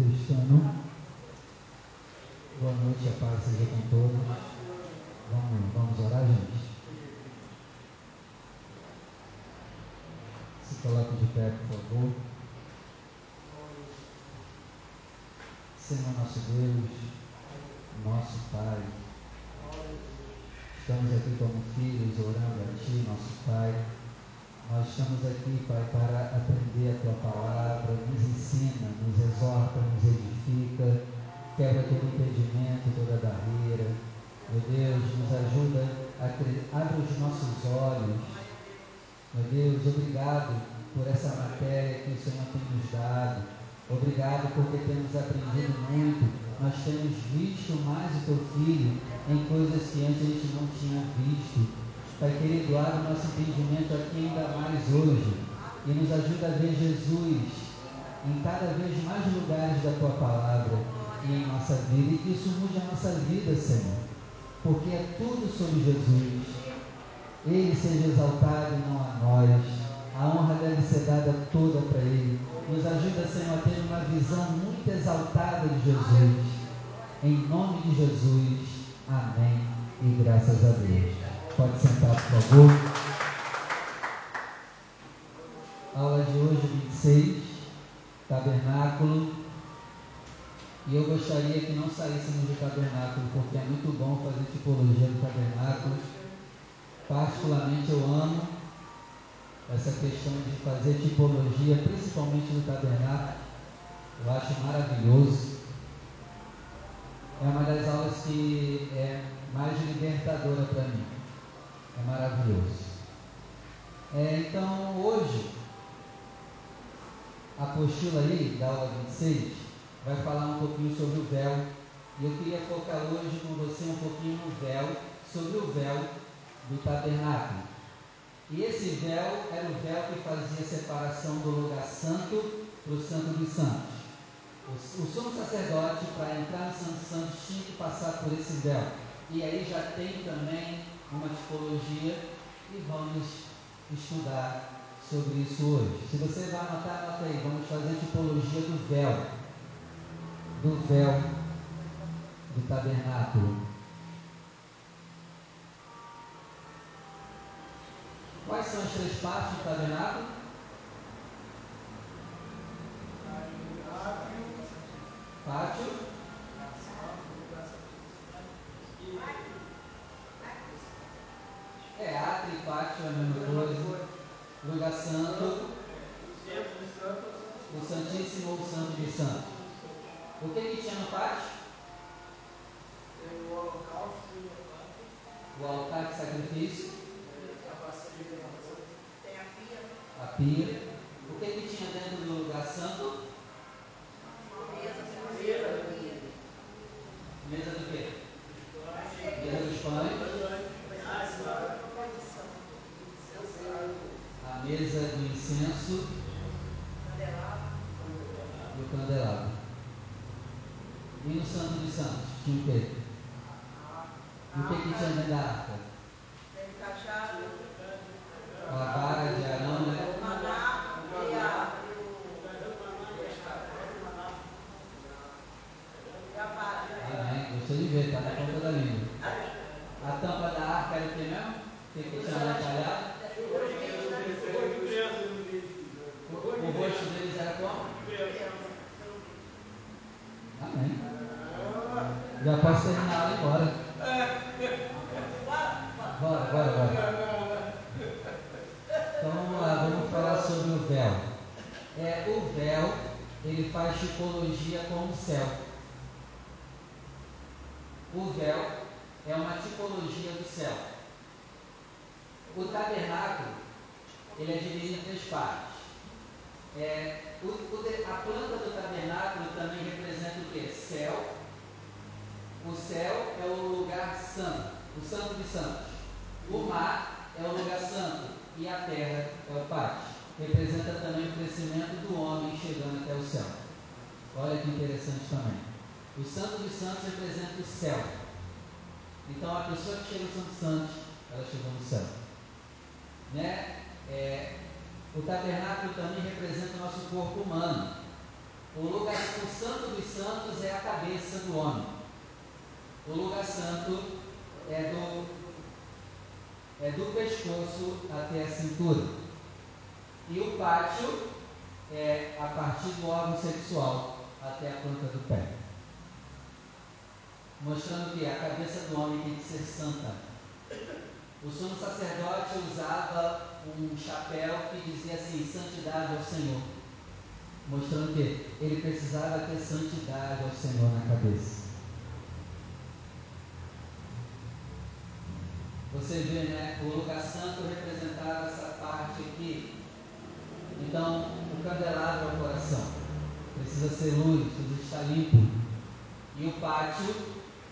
ano. Boa noite, a paz seja com todos. Vamos, vamos orar, gente? Se coloque de pé, por favor. Senhor nosso Deus, nosso Pai, estamos aqui como filhos orando a Ti, nosso Pai. Nós estamos aqui, Pai, para aprender a Tua palavra, nos ensina, nos exorta, nos edifica, quebra todo impedimento, toda barreira. Meu Deus, nos ajuda a abre os nossos olhos. Meu Deus, obrigado por essa matéria que o Senhor tem nos dado. Obrigado porque temos aprendido muito. Nós temos visto mais o Teu Filho em coisas que antes a gente não tinha visto. Pai querido, abre o nosso entendimento aqui ainda mais hoje e nos ajuda a ver Jesus em cada vez mais lugares da tua palavra e em nossa vida e que isso mude a nossa vida, Senhor, porque é tudo sobre Jesus. Ele seja exaltado e não a nós. A honra deve ser dada toda para Ele. Nos ajuda, Senhor, a ter uma visão muito exaltada de Jesus. Em nome de Jesus. Amém. E graças a Deus. Pode sentar, por favor. Aula de hoje, 26, tabernáculo. E eu gostaria que não saíssemos do tabernáculo, porque é muito bom fazer tipologia do tabernáculo. Particularmente eu amo essa questão de fazer tipologia, principalmente do tabernáculo. Eu acho maravilhoso. É uma das aulas que é mais libertadora para mim. É maravilhoso. É, então, hoje, a apostila aí, da aula 26, vai falar um pouquinho sobre o véu. E eu queria focar hoje com você um pouquinho no véu, sobre o véu do tabernáculo. E esse véu era o véu que fazia separação do lugar santo para o santo dos santos. O, o sumo sacerdote, para entrar no santo dos santos, tinha que passar por esse véu. E aí já tem também uma tipologia e vamos estudar sobre isso hoje. Se você vai anotar, anota aí. Vamos fazer a tipologia do véu. Do véu do tabernáculo. Quais são as três partes do tabernáculo? Pátio. Pátio é a mesma coisa. Lugar santo. O Santíssimo ou o Santo de Santos. O que, que tinha no pátio? O holocausto e o altar de sacrifício. Tem a pia. A pia. O que, que tinha dentro do lugar santo? Mesa. Mesa do quê? Mesa dos pães. A mesa do incenso e o candelabro. E no Santo dos Santos tinha o quê? O que, que tinha dentro da arca? Tem cajado. A vara de Arão, né? Maná e a. E a vara. Amém. Gostei de ver, tá na ponta da língua. A tampa da arca era o que mesmo? O que, que tinha lá entalhado? O, o rosto deles era como? Amém. Já posso terminar a aula e ir embora. Bora, bora, bora. Então vamos lá, vamos falar sobre o véu. É, o véu, ele faz tipologia com o céu. O véu é uma tipologia do céu. O tabernáculo, ele é dividido em três partes. É, o, o, a planta do tabernáculo também representa o que? Céu. O céu é o lugar santo, o santo de santos. O mar é o lugar santo e a terra é o pátio. Representa também o crescimento do homem chegando até o céu. Olha que interessante também. O santo de santos representa o céu. Então a pessoa que chega no Santo Santos, ela chegou no céu. Né? É, o tabernáculo também representa o nosso corpo humano. O lugar, o santo dos santos é a cabeça do homem. O lugar santo é do, é do pescoço até a cintura. E o pátio é a partir do órgão sexual até a planta do pé. Mostrando que a cabeça do homem tem que ser santa. O sumo sacerdote usava um chapéu que dizia assim: santidade ao Senhor. Mostrando que ele precisava ter santidade ao Senhor na cabeça. Você vê, né? O lugar santo representava essa parte aqui. Então, o candelabro é o coração. Precisa ser luz, precisa estar limpo. E o pátio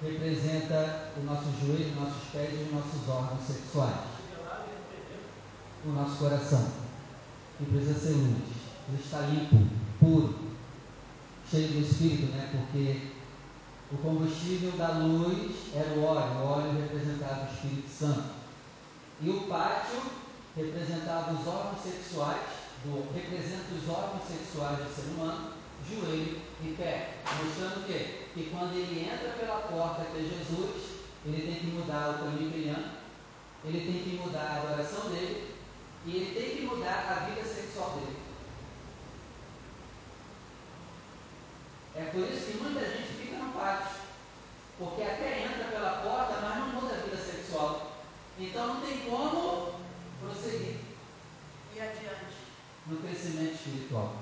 representa o nosso joelho, os nossos pés e os nossos órgãos sexuais. O nosso coração. Que precisa ser luz, precisa limpo, puro, cheio do Espírito, né? Porque o combustível da luz era o óleo, o óleo representava o Espírito Santo. E o pátio representava os órgãos sexuais, do, representa os órgãos sexuais do ser humano, joelho e pé. Mostrando que, que quando ele entra pela porta que é Jesus, ele tem que mudar o caminho que ele anda, ele tem que mudar a adoração dele e ele tem que mudar a vida sexual dele. É por isso que muita gente fica no pátio. Porque até entra pela porta, mas não muda a vida sexual. Então não tem como prosseguir. E adiante. No crescimento espiritual.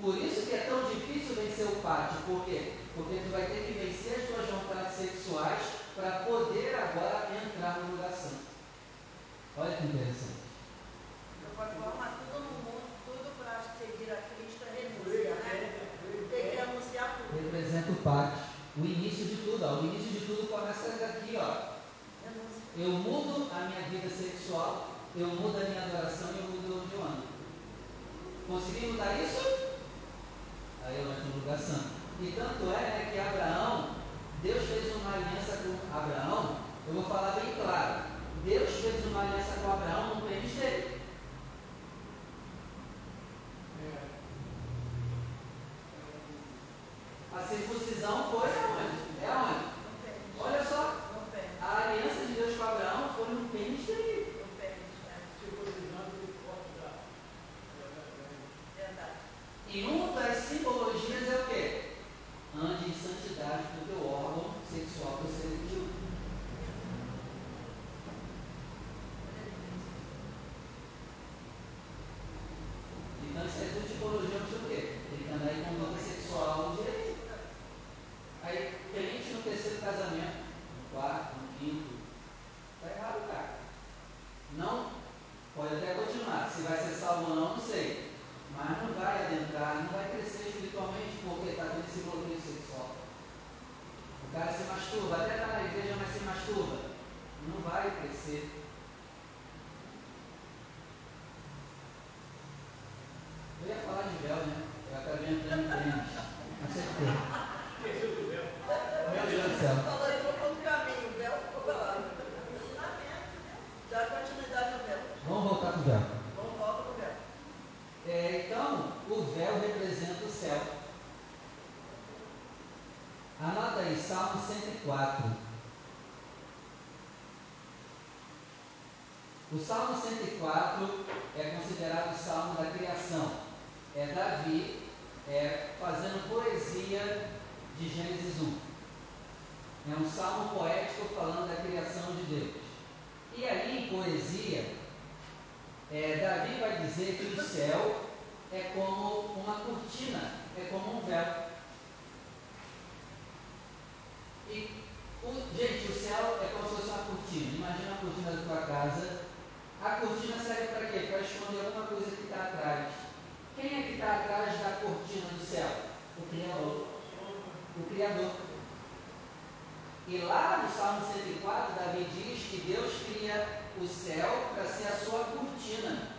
Por isso que é tão difícil vencer o pátio. Por quê? Porque tu vai ter que vencer as tuas vontades sexuais para poder agora entrar no lugar santo. Olha que interessante. Qualquer forma, tudo no mundo, tudo para seguir a Cristo é renúncia, né? Tem que anunciar tudo. Representa o pátio. O início de tudo. Ó. O início de tudo começa daqui. Ó. Eu mudo a minha vida sexual, eu mudo a minha adoração e eu mudo onde eu ando. Consegui mudar isso? Aí eu entro no lugar santo. E tanto é né, que Abraão, Deus fez uma aliança com Abraão, eu vou falar bem claro. Deus fez uma aliança com Abraão no pênis dele. A circuncisão foi aonde? É aonde? No pênis. Olha só, No pênis. a aliança de Deus com Abraão foi no pênis dele. No pênis, né? Verdade. E uma das simbologias é o quê? Ande em santidade com o teu órgão sexual que você elegeu. Então isso é tudo tipologia de o quê? Tem que andar em conduta sexual direito. Aí, crente no terceiro casamento, no quarto, no quinto, tá errado, cara. Não, pode até continuar. Se vai ser salvo ou não, não sei. Mas não vai adentrar, não vai crescer espiritualmente porque está tendo esse bloqueio sexual. O cara se masturba, até está na igreja, mas se masturba. Não vai crescer. Eu ia falar de véu, né? Eu acabei entrando em tênis. Não sei porquê. Meu Deus do céu. Falando em outro caminho, o véu ficou falando. Dá continuidade ao véu. Vamos voltar para o véu. Vamos volta pro véu. É, então, o véu representa o céu. Anota aí, Salmo 104. O Salmo 104 é considerado o Salmo da criação. É Davi é, fazendo poesia de Gênesis 1. É um salmo poético falando da criação de Deus. E aí, em poesia, é, Davi vai dizer que o céu é como uma cortina, é como um véu. E, o- gente, o céu é como se fosse uma cortina. Imagina a cortina da tua casa. A cortina serve para quê? Para esconder alguma coisa que está atrás. Quem é que está atrás da cortina do céu? O Criador. O Criador. E lá no Salmo 104, Davi diz que Deus cria o céu para ser a sua cortina.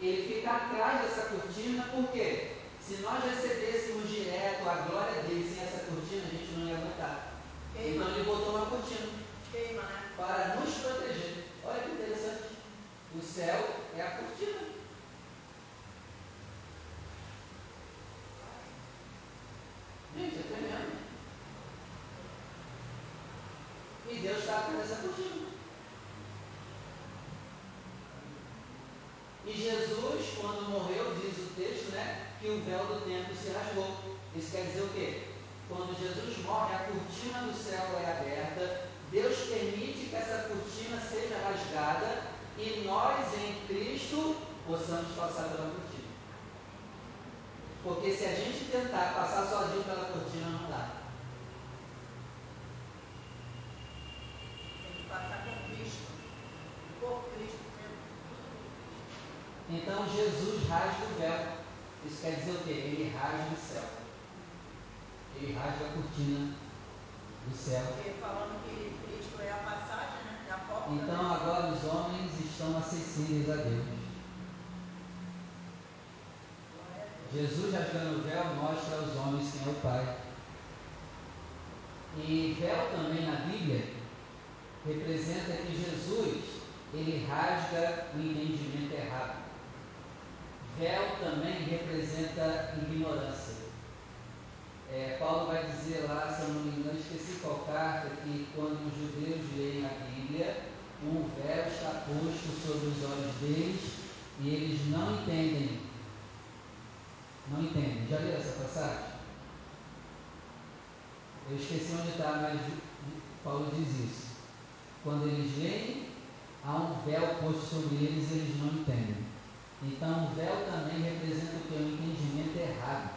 Ele fica atrás dessa cortina, por quê? Se nós recebêssemos direto a glória dele sem essa cortina, a gente não ia aguentar. Então ele botou uma cortina Queima, né? para nos proteger. Olha que interessante. O céu é a cortina. Gente, é tremendo. E Deus está atrás acudindo. E Jesus, quando morreu, diz o texto, né? Que o véu do templo se rasgou. Isso quer dizer o quê? Quando Jesus morre, a cortina do céu é aberta, Deus permite que essa cortina seja rasgada e nós em Cristo possamos passar pela cortina. Porque se a gente tentar passar sozinho pela cortina, não dá. Tem que passar com Cristo. Por Cristo, Então Jesus rasga o véu. Isso quer dizer o quê? Ele rasga o céu. Ele rasga a cortina do céu. Porque falando que Cristo é a passagem, né? A porta. Então né? agora os homens estão acessíveis a Deus. Jesus rasgando o véu mostra aos homens quem é o Pai. E véu também na Bíblia representa que Jesus ele rasga o entendimento errado. Véu também representa ignorância. É, Paulo vai dizer lá, se eu não me engano, esqueci qual carta, que quando os judeus leem a Bíblia, um véu está posto sobre os olhos deles e eles não entendem. Não entendem. Já viu essa passagem? Eu esqueci onde está, mas Paulo diz isso. Quando eles leem, há um véu posto sobre eles e eles não entendem. Então, o véu também representa o que? O entendimento errado.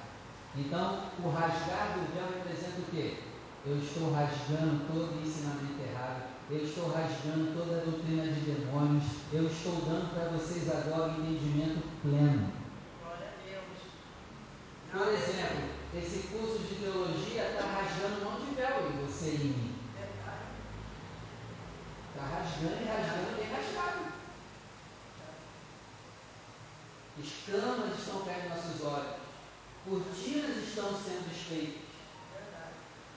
Então, o rasgar do véu representa o quê? Eu estou rasgando todo o ensinamento errado, eu estou rasgando toda a doutrina de demônios, eu estou dando para vocês agora o entendimento pleno. Por exemplo, esse curso de teologia está rasgando um monte de véu em você e em mim. Está rasgando e rasgando bem rasgado. Escamas estão caindo nos nossos olhos. Cortinas estão sendo desfeitas.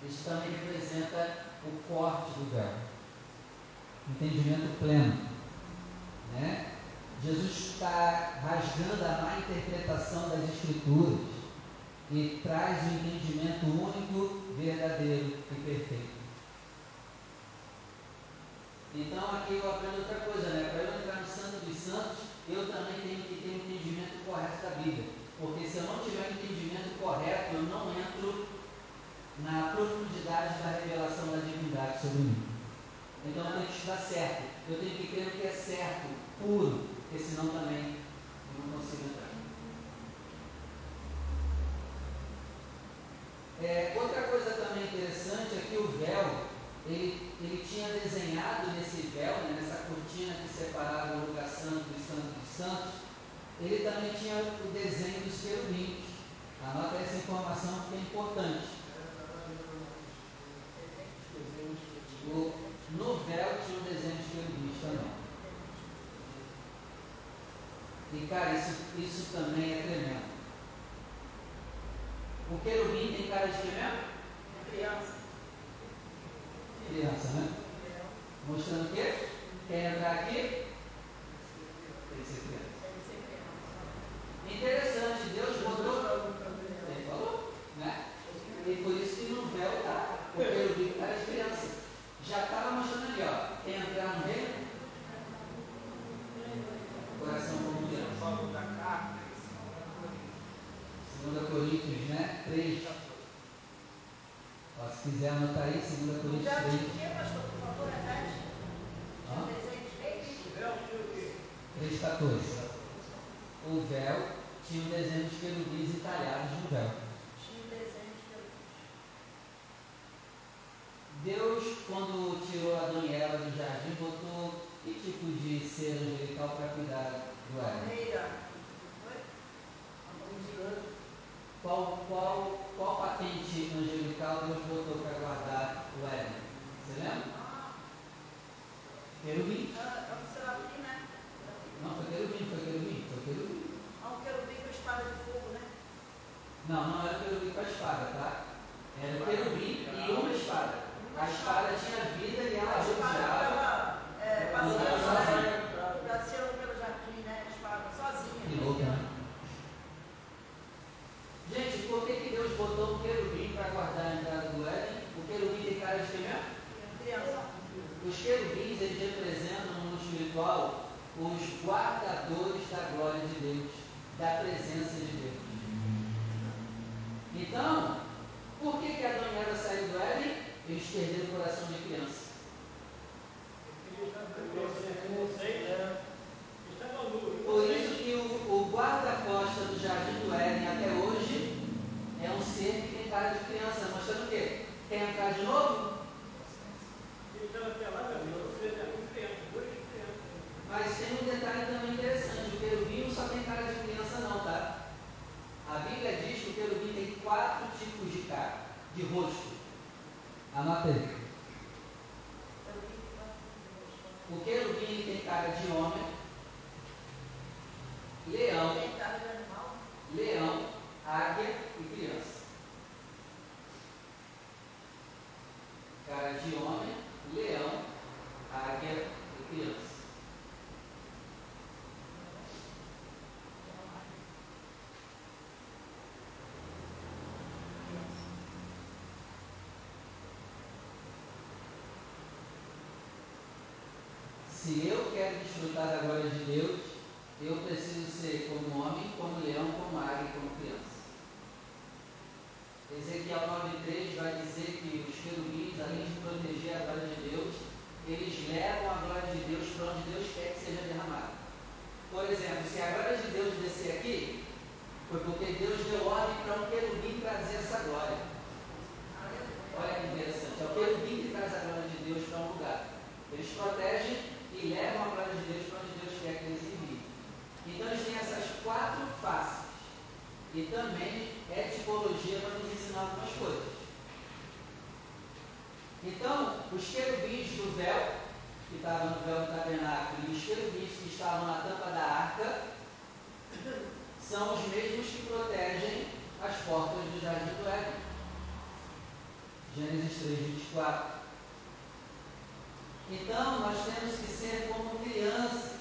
Isso também representa o corte do véu. Entendimento pleno. Né? Jesus está rasgando a má interpretação das Escrituras e traz o entendimento único, verdadeiro e perfeito. Então aqui eu aprendo outra coisa, né? Para eu entrar no Santo dos Santos, eu também tenho que ter um entendimento correto da Bíblia. Porque se eu não tiver um entendimento correto, eu não entro na profundidade da revelação da divindade sobre mim. Então eu tenho que estudar certo. Eu tenho que crer no que é certo, puro, porque senão também eu não consigo entrar. É, outra coisa também interessante é que o véu, ele, ele tinha desenhado nesse véu, né, nessa cortina que separava o lugar santo do santo dos santos, ele também tinha o desenho dos querubins. Anota essa informação porque é importante. O, no véu tinha um desenho de querubins também. E cara, isso, isso também é tremendo. O querubim tem cara de mesmo? Criança. Criança, né? Mostrando o quê? Quer entrar aqui? Tem que ser criança. Tem que ser criança. Interessante, Deus botou. Ele falou, né? E por isso que no véu tá o querubim com cara de criança. Já estava mostrando ali, ó. Quer entrar no reino? Coração como criança. Paulo da carta, 2 Coríntios, né? 3. Ó, se quiser anotar aí, 2 O Coríntios véu 3. tinha o quê, pastor? Por favor, repete. Tinha um Hã? desenho de quê? 3,14. O véu tinha um desenho de querubins entalhados no véu. Tinha um desenho de querubins. Deus, quando tirou Adão e Eva do jardim, botou que tipo de ser angelical para cuidar do Éden? Palmeira. Foi? Qual, qual, qual patente angelical Deus botou para guardar o Éden? Você lembra? Querubim? é é um serafim, né? Não, foi querubim, foi querubim, foi querubim. Ah, um querubim com espada de fogo, né? Não, não era o querubim com a espada, tá? Era o querubim e uma espada. A espada tinha vida e ela A espada rodeava. ficava é, Não, passeando, não, né? passeando pelo jardim, né? A espada, sozinha. Que louco, né? Gente, por que, que Deus botou um querubim para guardar a entrada do Éden? O querubim espiritual os guardadores da glória de Deus, da presença de Deus. Então, por que, que Adão e Eva saíram do Éden? Eles perderam o coração de criança. Por isso que o, o guarda-costa do jardim do Éden até hoje é um ser que tem cara de criança, mostrando o quê? Quer entrar de novo? Mas tem um detalhe também interessante, o querubim não só tem cara de criança não, tá? A Bíblia diz que o querubim tem quatro tipos de cara, de rosto. Anota aí. O querubim tem cara de homem, leão, leão, águia e criança. Cara de homem, leão, águia e criança. Se eu quero desfrutar da glória de Deus, eu preciso ser como homem, como leão, como águia como criança. Ezequiel 9,3 vai dizer que os querubins, além de proteger a glória de Deus, eles levam a glória de Deus para onde Deus quer que seja derramada. Por exemplo, se a glória de Deus descer aqui, foi porque Deus deu ordem para um querubim trazer essa glória. Olha que interessante, é o querubim que traz a glória de Deus para um lugar. Eles protegem e levam a glória de Deus onde Deus quer que eles enviem. Então eles têm essas quatro faces. E também é tipologia para nos ensinar algumas coisas. Então, os querubins do véu, que estavam no véu do tabernáculo, e os querubins que estavam na tampa da arca, são os mesmos que protegem as portas do jardim do Éden. Gênesis 3, 24. Então, nós temos que ser como crianças,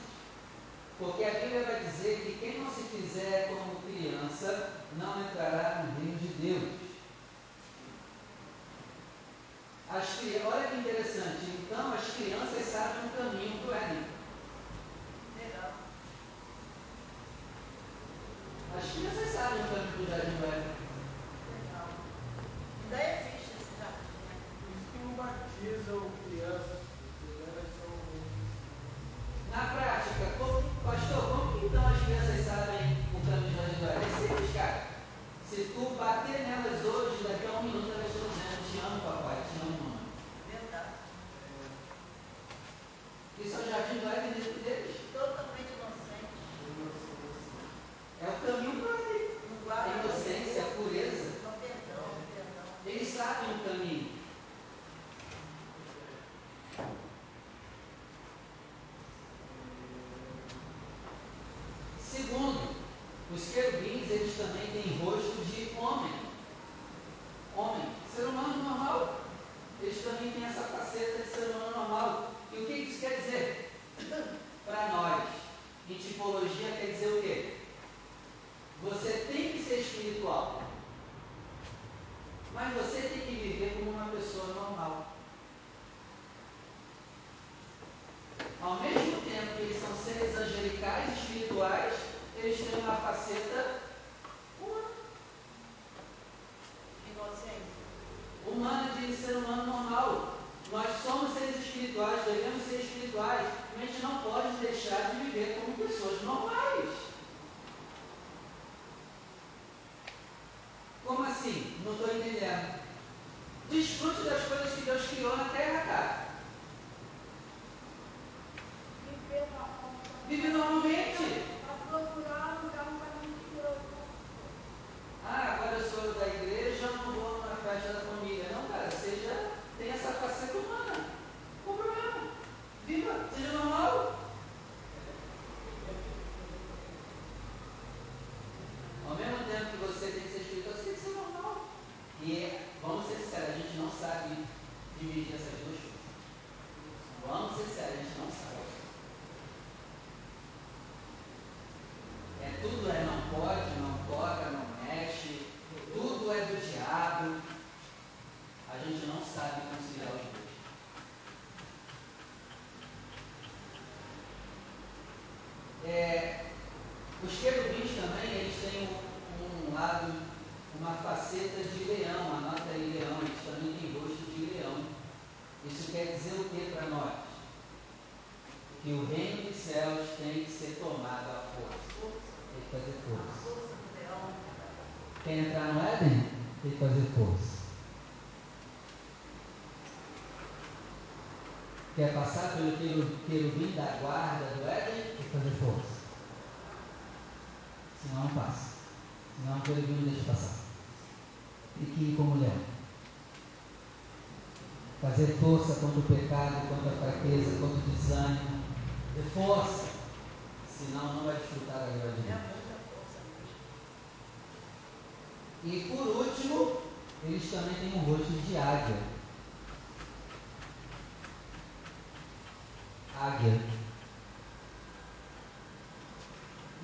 porque a Bíblia vai dizer que quem não se fizer como criança não entrará no reino de Deus. As, olha que interessante, então as crianças sabem o caminho do Éden. Legal. As crianças sabem o caminho do jardim do Éden. Legal. Ainda existe esse jardim, né? Isso que não batizam crianças na prática, como, pastor, como então as crianças sabem o caminho da história? É simples, cara. Se tu bater nelas hoje, daqui a um minuto elas estão dizendo, te amo, papai, te amo, mamãe. Verdade. Isso é o jardim do Éden dentro deles. Totalmente inocente. É o caminho para ele. A inocência, a pureza. Perdão, perdão. Eles sabem o caminho. Segundo, os querubins eles também têm rosto de homem. Homem, ser humano normal. Eles também têm essa faceta de ser humano normal. E o que isso quer dizer? Para nós, em tipologia quer dizer o quê? Você tem que ser espiritual. Mas você tem que viver como uma pessoa normal. Quer passar pelo querubim da guarda do Éden? Que fazer força. Senão não passa. Senão o querubim não deixa passar. Tem que ir como leão. Fazer força contra o pecado, contra a fraqueza, contra o desânimo. De força. Senão não vai desfrutar da glória de Deus. E por último, eles também têm um rosto de. Águia.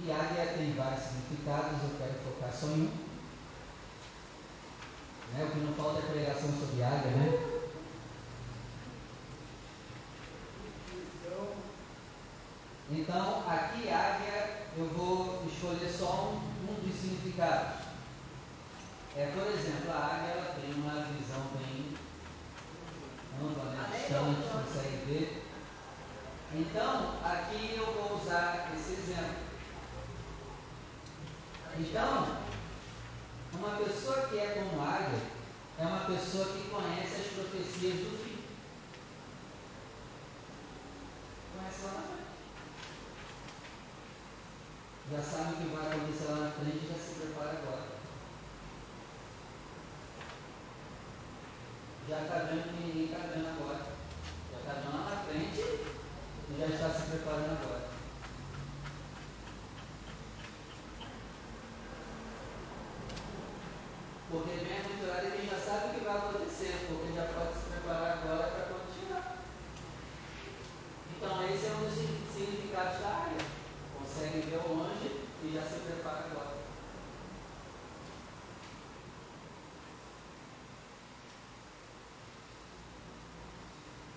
E águia tem vários significados, eu quero focar só em um. Né? O que não falta é pregação sobre águia, né? Então, aqui águia, eu vou escolher só um, um dos significados. É, por exemplo, a águia ela tem uma visão bem ampla, né? distante, consegue ver. Então, aqui eu vou usar esse exemplo. Então, uma pessoa que é como águia é uma pessoa que conhece as profecias do fim. Conhece lá na frente. Já sabe o que vai acontecer lá na frente e já se prepara agora. já está vendo que ninguém está vendo agora. Já está vendo lá na frente e já está se preparando agora. Porque vem aventurado e quem já sabe o que vai acontecer, porque já pode se preparar agora para quando chegar. Então esse é um dos significados da área. Consegue ver longe e já se prepara agora.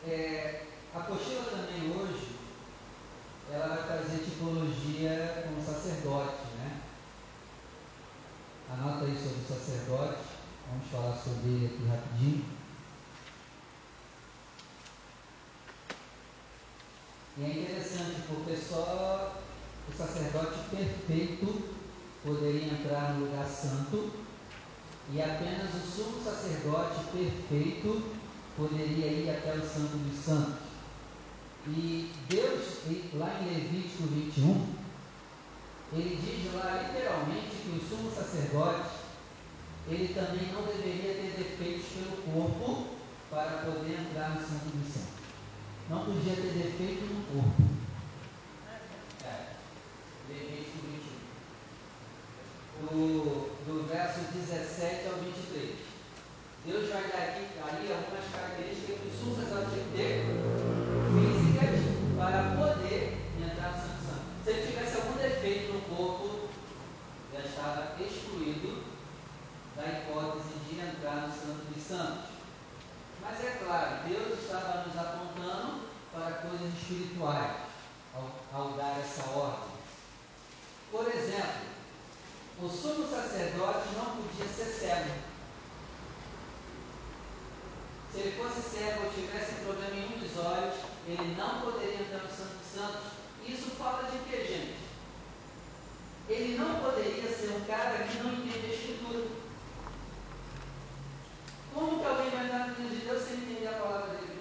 É, a apostila também hoje, ela vai trazer tipologia com o sacerdote, né? Anota aí sobre o sacerdote, vamos falar sobre ele aqui rapidinho. E é interessante porque só o sacerdote perfeito poderia entrar no lugar santo e apenas o sumo sacerdote perfeito poderia ir até o Santo dos Santos. E Deus, lá em Levítico 21, ele diz lá literalmente que o sumo sacerdote, ele também não deveria ter defeitos pelo corpo para poder entrar no Santo dos Santos. Não podia ter defeito no corpo. É. Levítico 21. Do, verso 17 ao 23. Deus vai dar aqui, ali algumas características que o sumo sacerdote tem físicas para poder entrar no Santo Santo. Se ele tivesse algum defeito no corpo, já estava excluído da hipótese de entrar no Santo dos Santos. Mas é claro, Deus estava nos apontando para coisas espirituais ao, ao dar essa ordem. Por exemplo, o sumo sacerdote não podia ser cego. Se ele fosse cego ou tivesse problema em um dos olhos, ele não poderia entrar no Santo dos Santos. Isso fala de que, gente? Ele não poderia ser um cara que não entende a Escritura. Como que alguém vai entrar no reino de Deus sem entender a palavra dele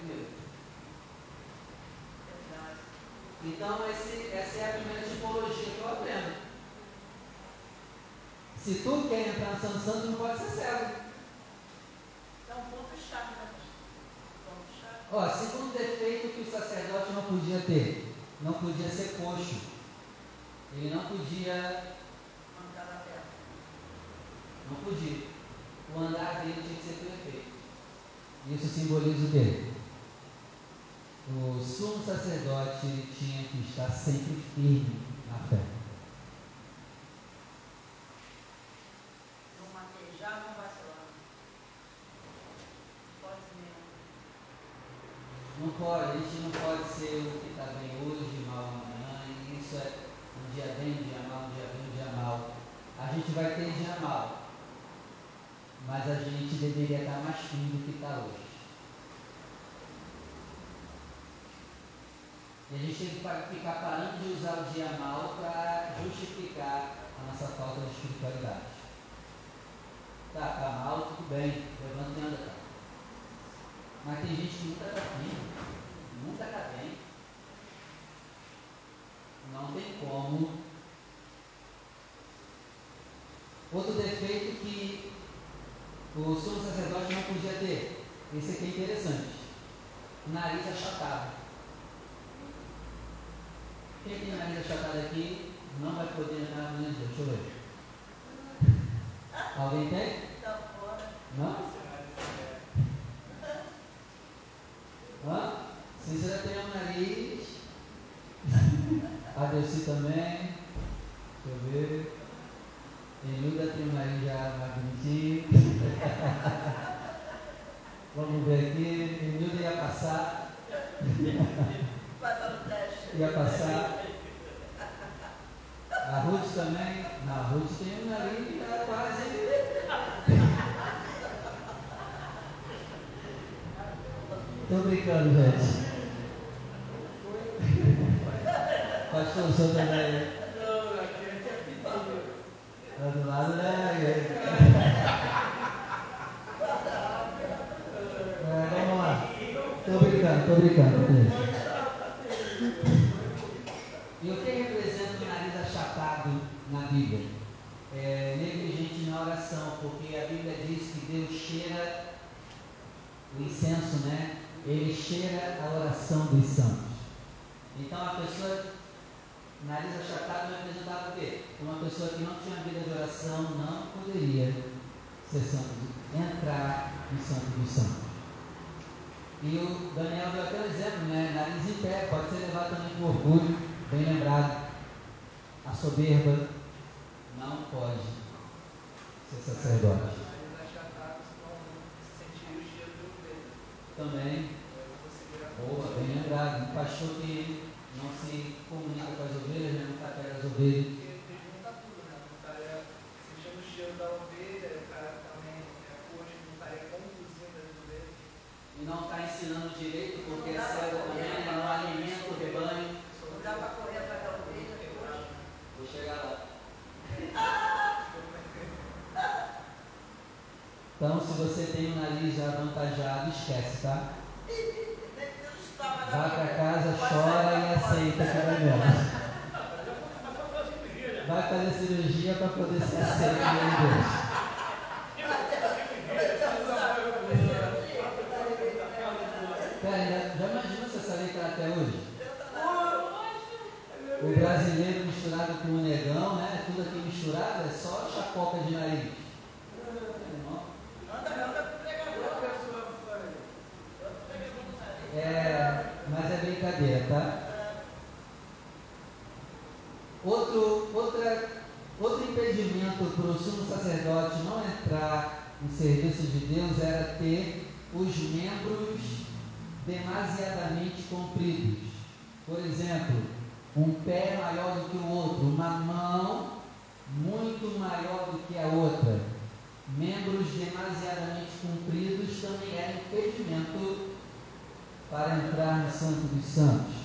Então, esse, essa é a primeira tipologia que eu aprendo. Se tu quer entrar no Santo Santo, não pode ser cego. É um ponto chave, né? Ó, segundo defeito que o sacerdote não podia ter, não podia ser coxo. Ele não podia. Não podia. O andar dele tinha que ser perfeito. Isso simboliza o quê? O sumo sacerdote tinha que estar sempre firme na fé. Não pode, a gente não pode ser o que está bem hoje e mal amanhã, e isso é um dia bem, um dia mal, um dia bem, um dia mal. A a gente vai ter dia mal, mas a gente deveria estar mais frio do que está hoje. E a que ficar parando de usar o dia mal para justificar a nossa falta de espiritualidade. Tá, tá mal, tudo bem, levanta e anda, cara. Mas tem gente que nunca está bem, nunca está bem. Não tem como. Outro defeito que o sumo sacerdote não podia ter. Esse aqui é interessante. Nariz achatado. Quem tem nariz achatado aqui não vai poder entrar no Deus. Deixa eu ver. Alguém tem? Não? Hã? Cícera tem um nariz. A Delci também. Deixa eu ver. Emilda tem um nariz já mais bonitinho. Vamos ver aqui. Emilda ia passar. ia passar. A Ruth também. Não, a Ruth tem um nariz já quase. Estou brincando, gente. Pastor, o senhor também. Não, aqui é pequenininho. Está do lado, né? É, vamos lá. Estou brincando, estou brincando. E o que representa o nariz achatado na Bíblia? É negligente na oração, porque a Bíblia diz que Deus cheira o incenso, né? ele cheira a oração dos santos. Então a pessoa, nariz achatado, representava o quê? Uma pessoa que não tinha vida de oração não poderia ser santo, entrar no santo dos santos. E o Daniel deu até exemplo, né? Nariz em pé, pode ser levado também por orgulho, bem lembrado. A soberba não pode ser sacerdote. também. Boa, bem lembrado. Um pastor que não se comunica com as ovelhas, né? Não estaria sentindo o cheiro da ovelha, o cara também é coxa, não estaria conduzindo as ovelhas. E não está ensinando direito, porque é cego também, né? não alimenta o rebanho. Não dá para correr atrás da ovelha. Vou chegar lá. Então, se você tem o nariz avantajado, esquece, tá? Vai para casa, chora e aceita que vai mesmo. Vai fazer cirurgia para poder ser aceito em Deus. Cara, já imaginou se essa lei está até hoje? O brasileiro misturado com o negão, né? Tudo aqui misturado, é só chacoca de nariz. É, mas é brincadeira, tá? Outro, outra, outro impedimento para o sumo sacerdote não entrar no serviço de Deus era ter os membros demasiadamente compridos. Por exemplo, um pé maior do que o outro, uma mão muito maior do que a outra. Membros demasiadamente compridos também era impedimento para entrar no Santo dos Santos.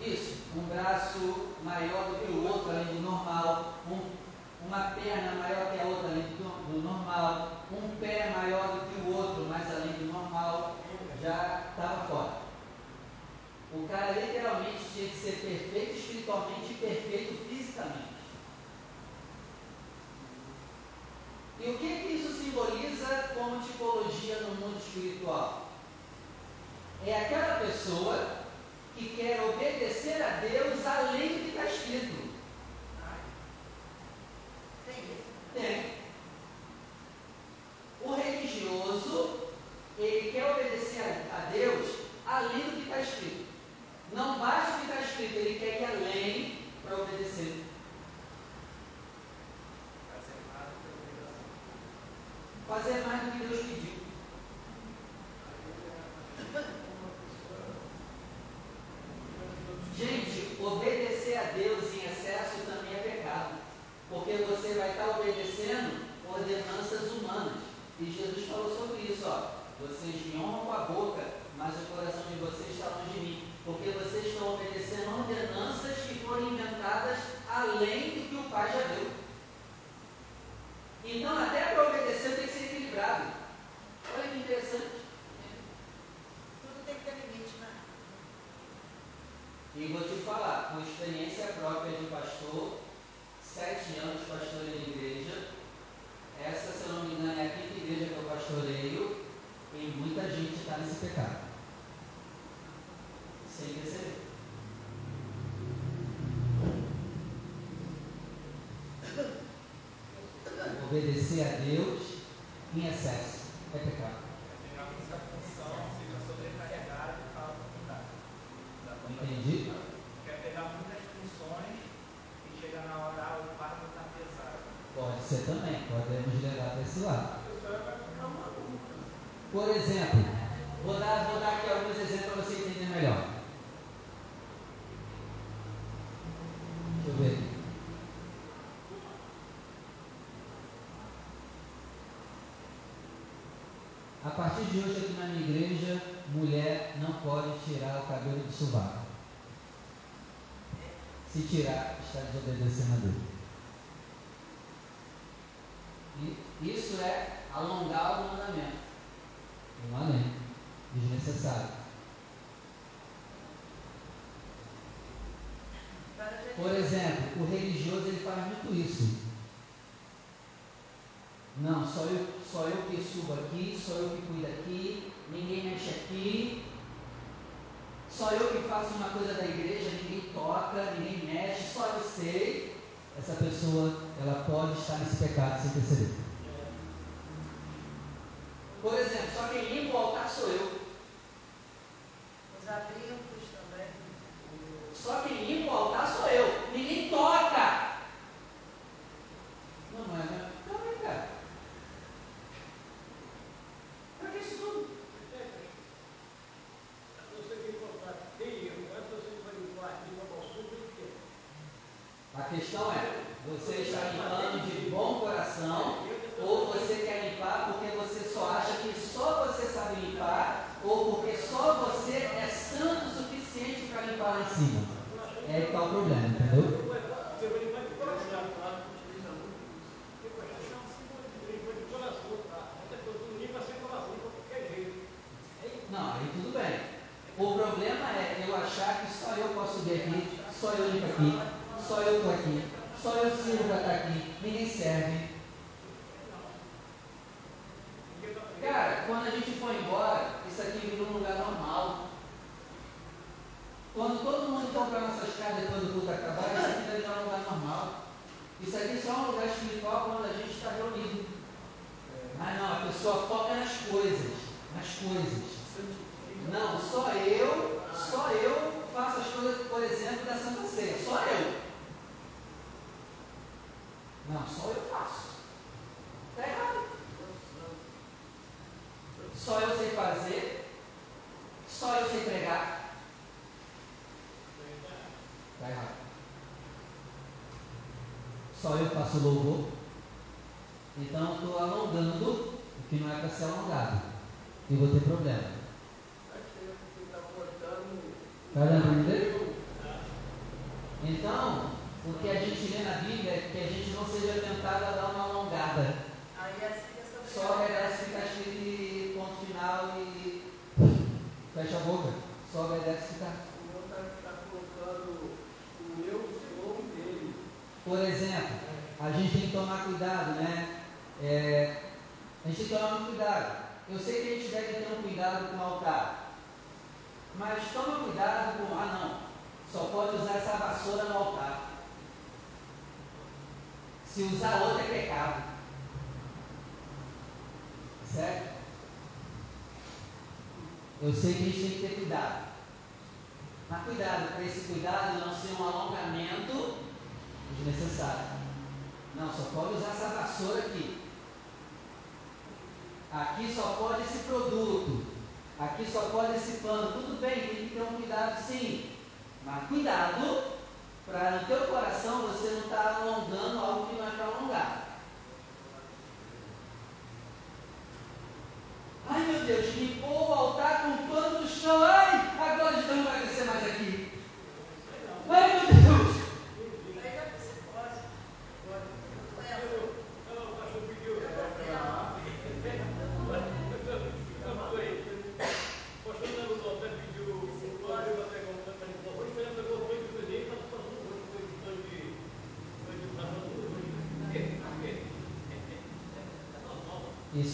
Isso, um braço maior do que o outro, além do normal, um, uma perna maior que a outra, além do, do normal, um pé maior do que o outro, mas além do normal, já estava fora. O cara literalmente tinha que ser perfeito espiritualmente e perfeito E o que, que isso simboliza como tipologia no mundo espiritual? é aquela pessoa que quer obedecer a Deus além do que está escrito. Tem. O religioso, ele quer obedecer a Deus além do que está escrito. Não basta o que está escrito, ele quer ir além para obedecer. Fazer mais do que Deus pediu. Gente, obedecer a Deus em excesso também é pecado. vocês me honram com a boca, mas o coração de vocês está longe de mim, porque vocês estão obedecendo ordenanças que foram inventadas além do que o Pai já deu. Então, até para obedecer tem que ser equilibrado. Olha que interessante. Tudo tem que ter limite, né? E vou te falar, com experiência própria de pastor, sete anos pastoreio de igreja, essa, se eu não me engano, é a quinta igreja que eu pastoreio, e está nesse pecado. Sem perceber. Obedecer a Deus em excesso é pecado. Entendi? Quer pegar muitas funções e chega na hora o fardo está pesado. Pode ser também, podemos levar para esse lado. Por exemplo, vou dar, vou dar aqui alguns exemplos para você entender melhor. Deixa eu ver. A partir de hoje aqui na minha igreja, mulher não pode tirar o cabelo do sovaco. Se tirar, está desobedecendo a Deus. E isso é alongar o mandamento. Um além. Desnecessário. Por exemplo, o religioso ele faz muito isso. Não, só eu, só eu que subo aqui, só eu que cuido aqui, ninguém mexe aqui. Só eu que faço uma coisa da igreja, ninguém toca, ninguém mexe, só eu sei. Essa pessoa, ela pode estar nesse pecado sem perceber. Por exemplo, só quem limpa o altar sou eu. Os abrincos também. Só quem limpa o altar sou eu. Ninguém toca. Não, não é, né? Não, vem cá. Para que isso tudo? A questão é, você está limpando de bom coração ou você quer limpar porque você só acha que só você sabe limpar ou porque só você é santo o suficiente para limpar lá em cima. É aí que está o problema, entendeu? Não, aí tudo bem. O problema é eu achar que só eu posso subir aqui, só eu limpo aqui, só eu estou aqui, só eu sirvo para estar aqui, ninguém serve. Cara, quando a gente for embora, isso aqui vira um lugar normal. Quando todo mundo for para nossas casas depois do culto acabar, isso aqui vai virar um lugar normal. Isso aqui só é um lugar espiritual quando a gente está reunido. Ah não, a pessoa foca nas coisas, nas coisas. Não, só eu, só eu faço as coisas, por exemplo, da Santa Ceia. Só eu. Não, só eu faço. Está errado. Só eu sei fazer. Só eu sei pregar. Está errado. Só eu faço louvor. Então eu estou alongando o que não é para ser alongado. E vou ter problema. Está dando Então, o que a gente lê na Bíblia é que a gente não seja tentado a dar uma alongada. Só obedece ficar escrito e ponto final e fecha a boca. Só obedece ficar. O outro está colocando o meu som dele. Por exemplo, a gente tem que tomar cuidado, né? É, a gente tem que tomar cuidado. Eu sei que a gente deve ter um cuidado com o altar. Mas toma cuidado com, ah não, só pode usar essa vassoura no altar. Se usar outra é pecado. Certo? Eu sei que a gente tem que ter cuidado. Mas cuidado para esse cuidado não ser um alongamento desnecessário. Não, só pode usar essa vassoura aqui. Aqui só pode esse produto. Aqui só pode esse pano. Tudo bem, tem que ter um cuidado sim. Mas cuidado para no teu coração você não estar tá alongando algo que não é para alongar. Ai meu Deus, limpou o altar com todo o chão. Ai, agora então não vai descer mais aqui. Ai meu Deus.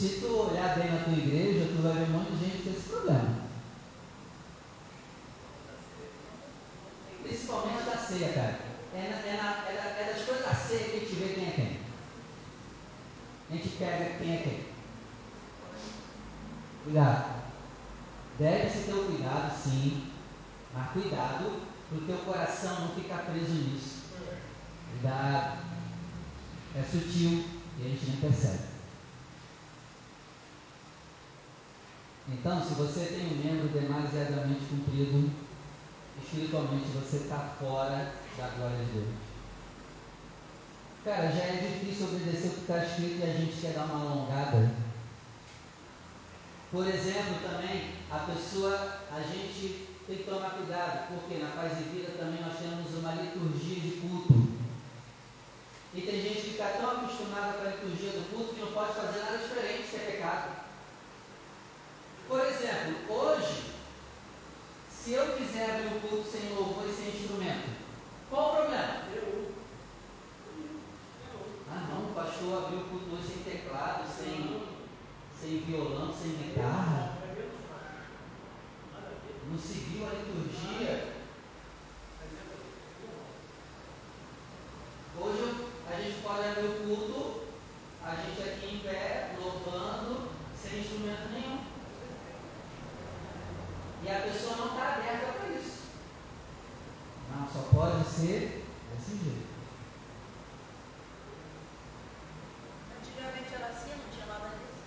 Se tu olhar bem na tua igreja, tu vai ver um monte de gente com esse problema. Principalmente da ceia, cara. É, é, na- é é das coisas da ceia que a gente vê quem é quem. A gente pega quem é quem. Cuidado. Deve-se ter o cuidado, sim. Mas cuidado, para o teu coração não ficar preso nisso. Cuidado. É sutil e a gente nem percebe. Então, se você tem um membro demasiadamente comprido, espiritualmente você está fora da glória de Deus. Cara, já é difícil obedecer o que está escrito e a gente quer dar uma alongada. Por exemplo, também, a pessoa, a gente tem que tomar cuidado, porque na paz e vida também nós temos uma liturgia de culto. E tem gente que está tão acostumada com a liturgia do culto que não pode fazer nada diferente, que é pecado. Por exemplo, hoje, se eu quiser abrir o culto sem louvor e sem instrumento, qual o problema? Ah não, o pastor abriu o culto hoje sem teclado, sem, sem violão, sem guitarra. Não seguiu a liturgia. Hoje eu- a gente pode abrir o culto, a gente aqui em pé, louvando, sem instrumento nenhum. E a pessoa não está aberta para isso. Não, só pode ser desse jeito. Antigamente era assim, não tinha nada disso.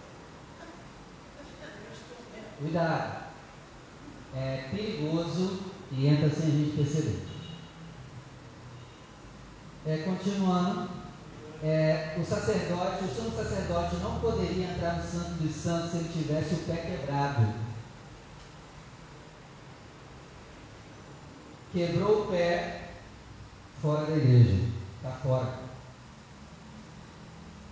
Cuidado. É perigoso e entra sem a gente perceber. É, continuando, é, o sacerdote, o sumo sacerdote não poderia entrar no Santo dos Santos se ele tivesse o pé quebrado. Quebrou o pé fora da igreja, está fora.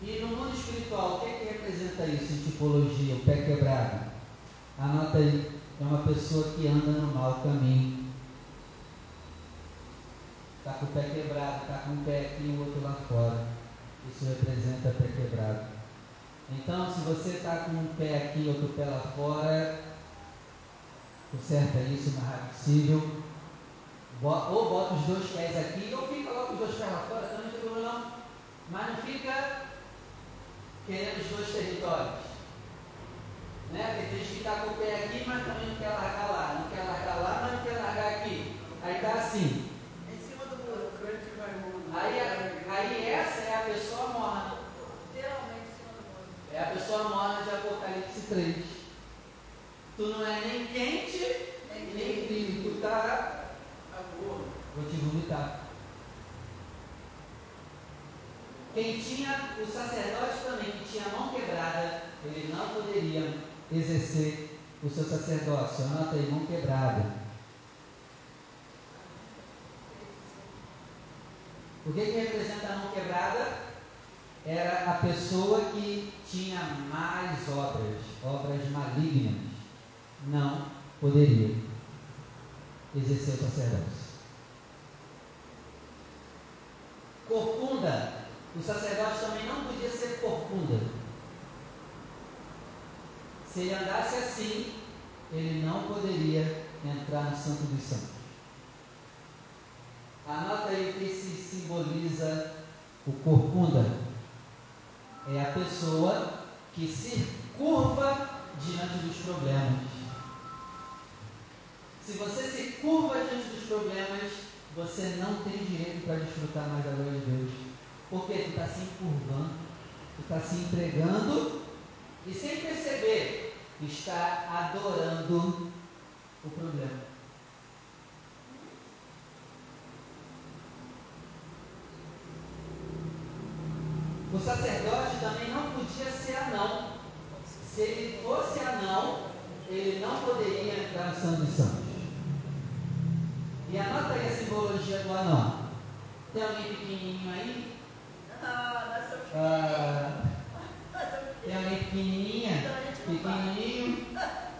E no mundo espiritual, o que, que representa isso em tipologia, o pé quebrado? Anota aí, é uma pessoa que anda no mau caminho. Está com o pé quebrado, está com um pé aqui e o outro lá fora. Isso representa pé quebrado. Então, se você está com um pé aqui e outro pé lá fora, conserta isso o mais rápido possível. Ou bota os dois pés aqui, ou fica lá com os dois pés lá fora, também não tem problema não. Mas não fica querendo os dois territórios. Né? Porque tem gente que está com o pé aqui, mas também não quer lá. Não quer largar lá, mas não quer largar aqui. Aí está assim. Em cima do muro. Aí, aí essa é a pessoa morna. Literalmente em cima do muro. É a pessoa morna de Apocalipse 3. Tu não é nem quente, nem frio. Tu está. Quem tinha, o sacerdote também, que tinha a mão quebrada, ele não poderia exercer o seu sacerdócio. Anota aí, mão quebrada. O que, que representa a mão quebrada? Era a pessoa que tinha mais obras, obras malignas, não poderia exercer o sacerdócio. Corcunda, o sacerdote também não podia ser corcunda. Se ele andasse assim, ele não poderia entrar no Santo dos Santos. Anota aí o que se simboliza o corcunda. É a pessoa que se curva diante dos problemas. Se você se curva diante dos problemas, você não tem direito para desfrutar mais da glória de Deus. Porque tu está se encurvando, tu está se entregando e sem perceber, está adorando o problema. O sacerdote também não podia ser anão. Se ele fosse anão, ele não poderia entrar na sanduição. o não. Tem alguém pequenininho aí? Ah, ah, Tem alguém pequenininha? Pequenininho?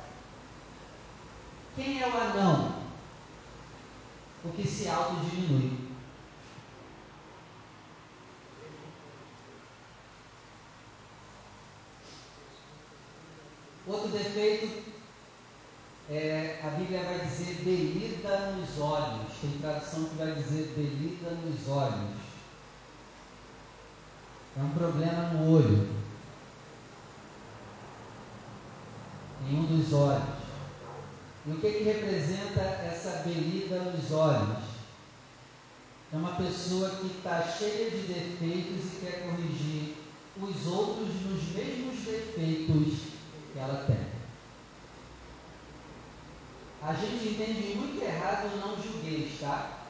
Quem é o anão? O que se autodiminui. Outro defeito é, a Bíblia vai dizer belida nos olhos. Tem tradução que vai dizer belida nos olhos. É um problema no olho. Em um dos olhos. E o que, que representa essa belida nos olhos? É uma pessoa que está cheia de defeitos e quer corrigir os outros nos mesmos defeitos que ela tem. A gente entende muito errado não julgueis, tá?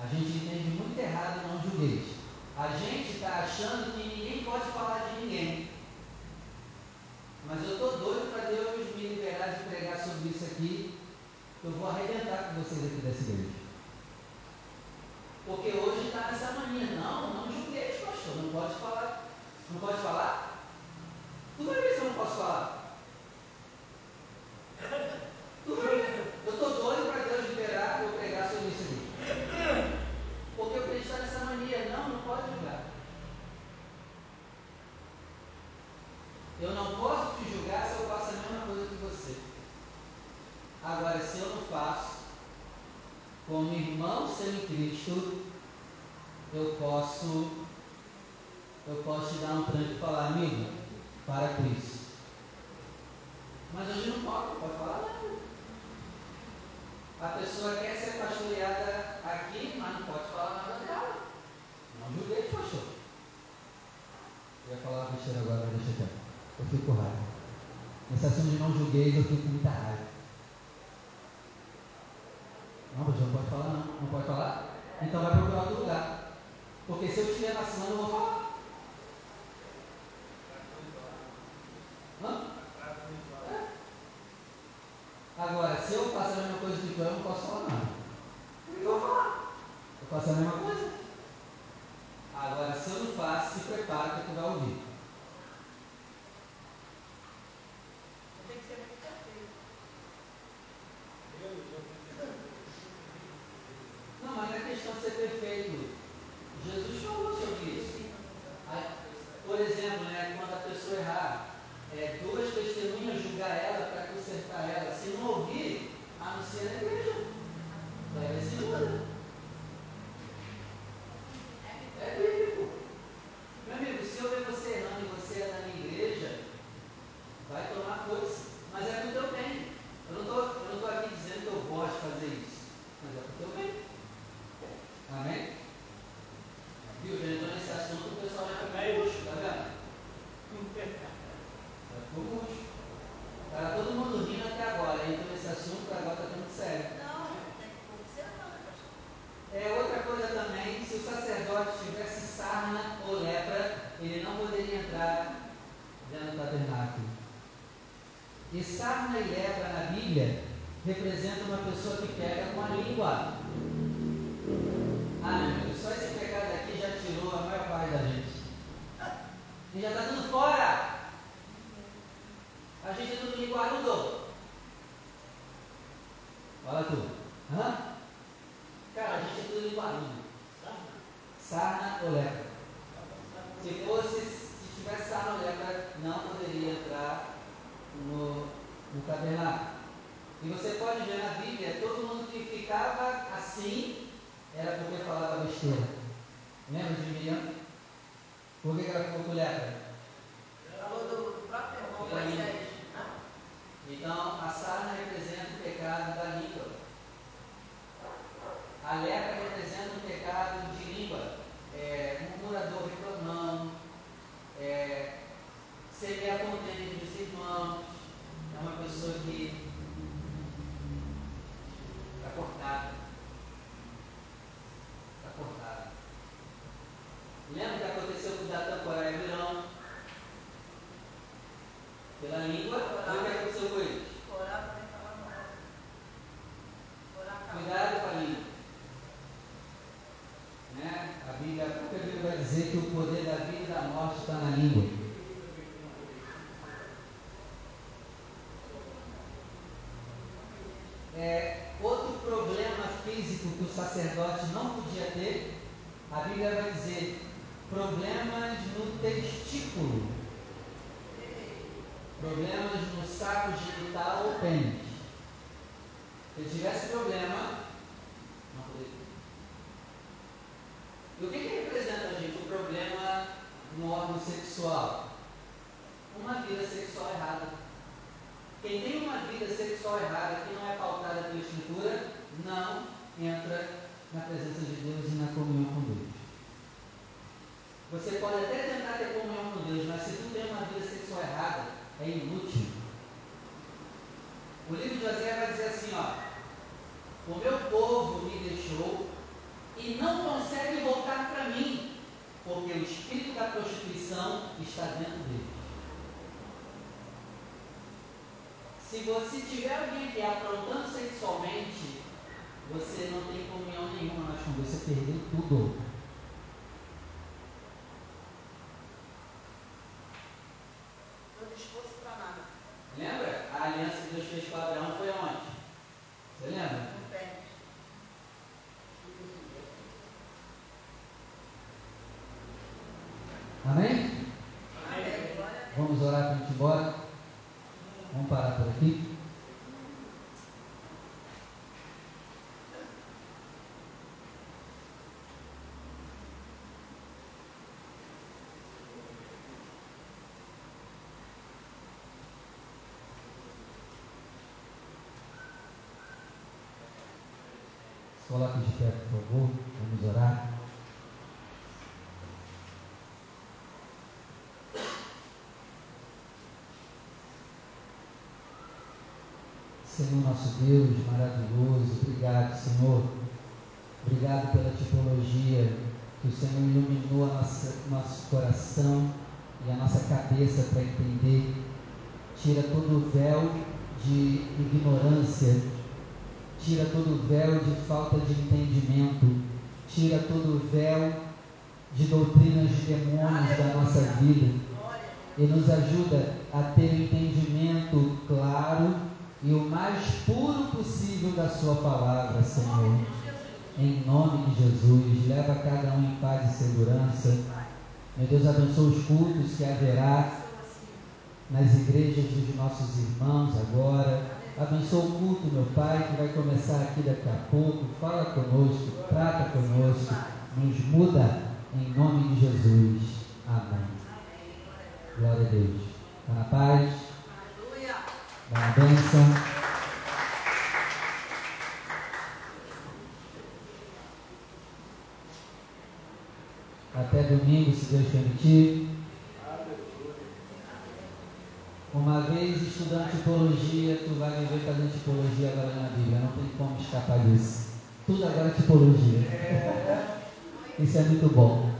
A gente entende muito errado não julgueis. A gente está achando que ninguém pode falar de ninguém. Mas eu estou doido para Deus me liberar de pregar sobre isso aqui. Eu vou arrebentar com vocês aqui dessa igreja. Porque hoje está nessa mania, não, não julgueis, pastor, não pode falar, não pode falar se eu faço a mesma coisa que tu, eu não posso falar nada. Eu vou falar. Eu faço a mesma físico que o sacerdote não podia ter, a Bíblia vai dizer problemas no testículo, problemas no saco genital ou pênis. Se ele tivesse problema, não poderia. E o que, que representa, gente, o problema no órgão sexual? Uma vida sexual errada. Quem tem uma vida sexual errada, que não é pautada pela Escritura, não entra na presença de Deus e na comunhão com Deus. Você pode até tentar ter comunhão com Deus, mas se tu tem uma vida sexual errada, é inútil. O livro de José vai dizer assim, ó, o meu povo me deixou e não consegue voltar para mim, porque o espírito da prostituição está dentro dele. Se você tiver alguém que é aprontando sexualmente, você não tem comunhão nenhuma mais com você perdeu tudo. Estou disposto para nada. Lembra? A aliança que Deus fez com Abraão foi aonde? Você lembra? No pênis. Amém? Amém. Glória a Deus. Vamos orar para a gente ir embora? Vamos parar por aqui? Coloque de pé, por favor. Vamos orar. Senhor nosso Deus, maravilhoso, obrigado, Senhor. Obrigado pela tipologia que o Senhor iluminou a nossa, nosso coração e a nossa cabeça para entender. Tira todo o véu de ignorância, tira todo o véu de falta de entendimento, tira todo o véu de doutrinas de demônios da nossa vida e nos ajuda a ter um entendimento claro e o mais puro possível da Sua palavra, Senhor. Em nome de Jesus, leva cada um em paz e segurança. Meu Deus, abençoa os cultos que haverá nas igrejas dos nossos irmãos agora. Abençoa o culto, meu Pai, que vai começar aqui daqui a pouco. Fala conosco, trata conosco, nos muda em nome de Jesus. Amém. Glória a Deus. Está na paz, Uma bênção. Até domingo, se Deus permitir. Uma vez estudando tipologia, tu vai me ver fazendo tipologia agora na Bíblia. Não tem como escapar disso. Tudo agora é tipologia. Isso é muito bom.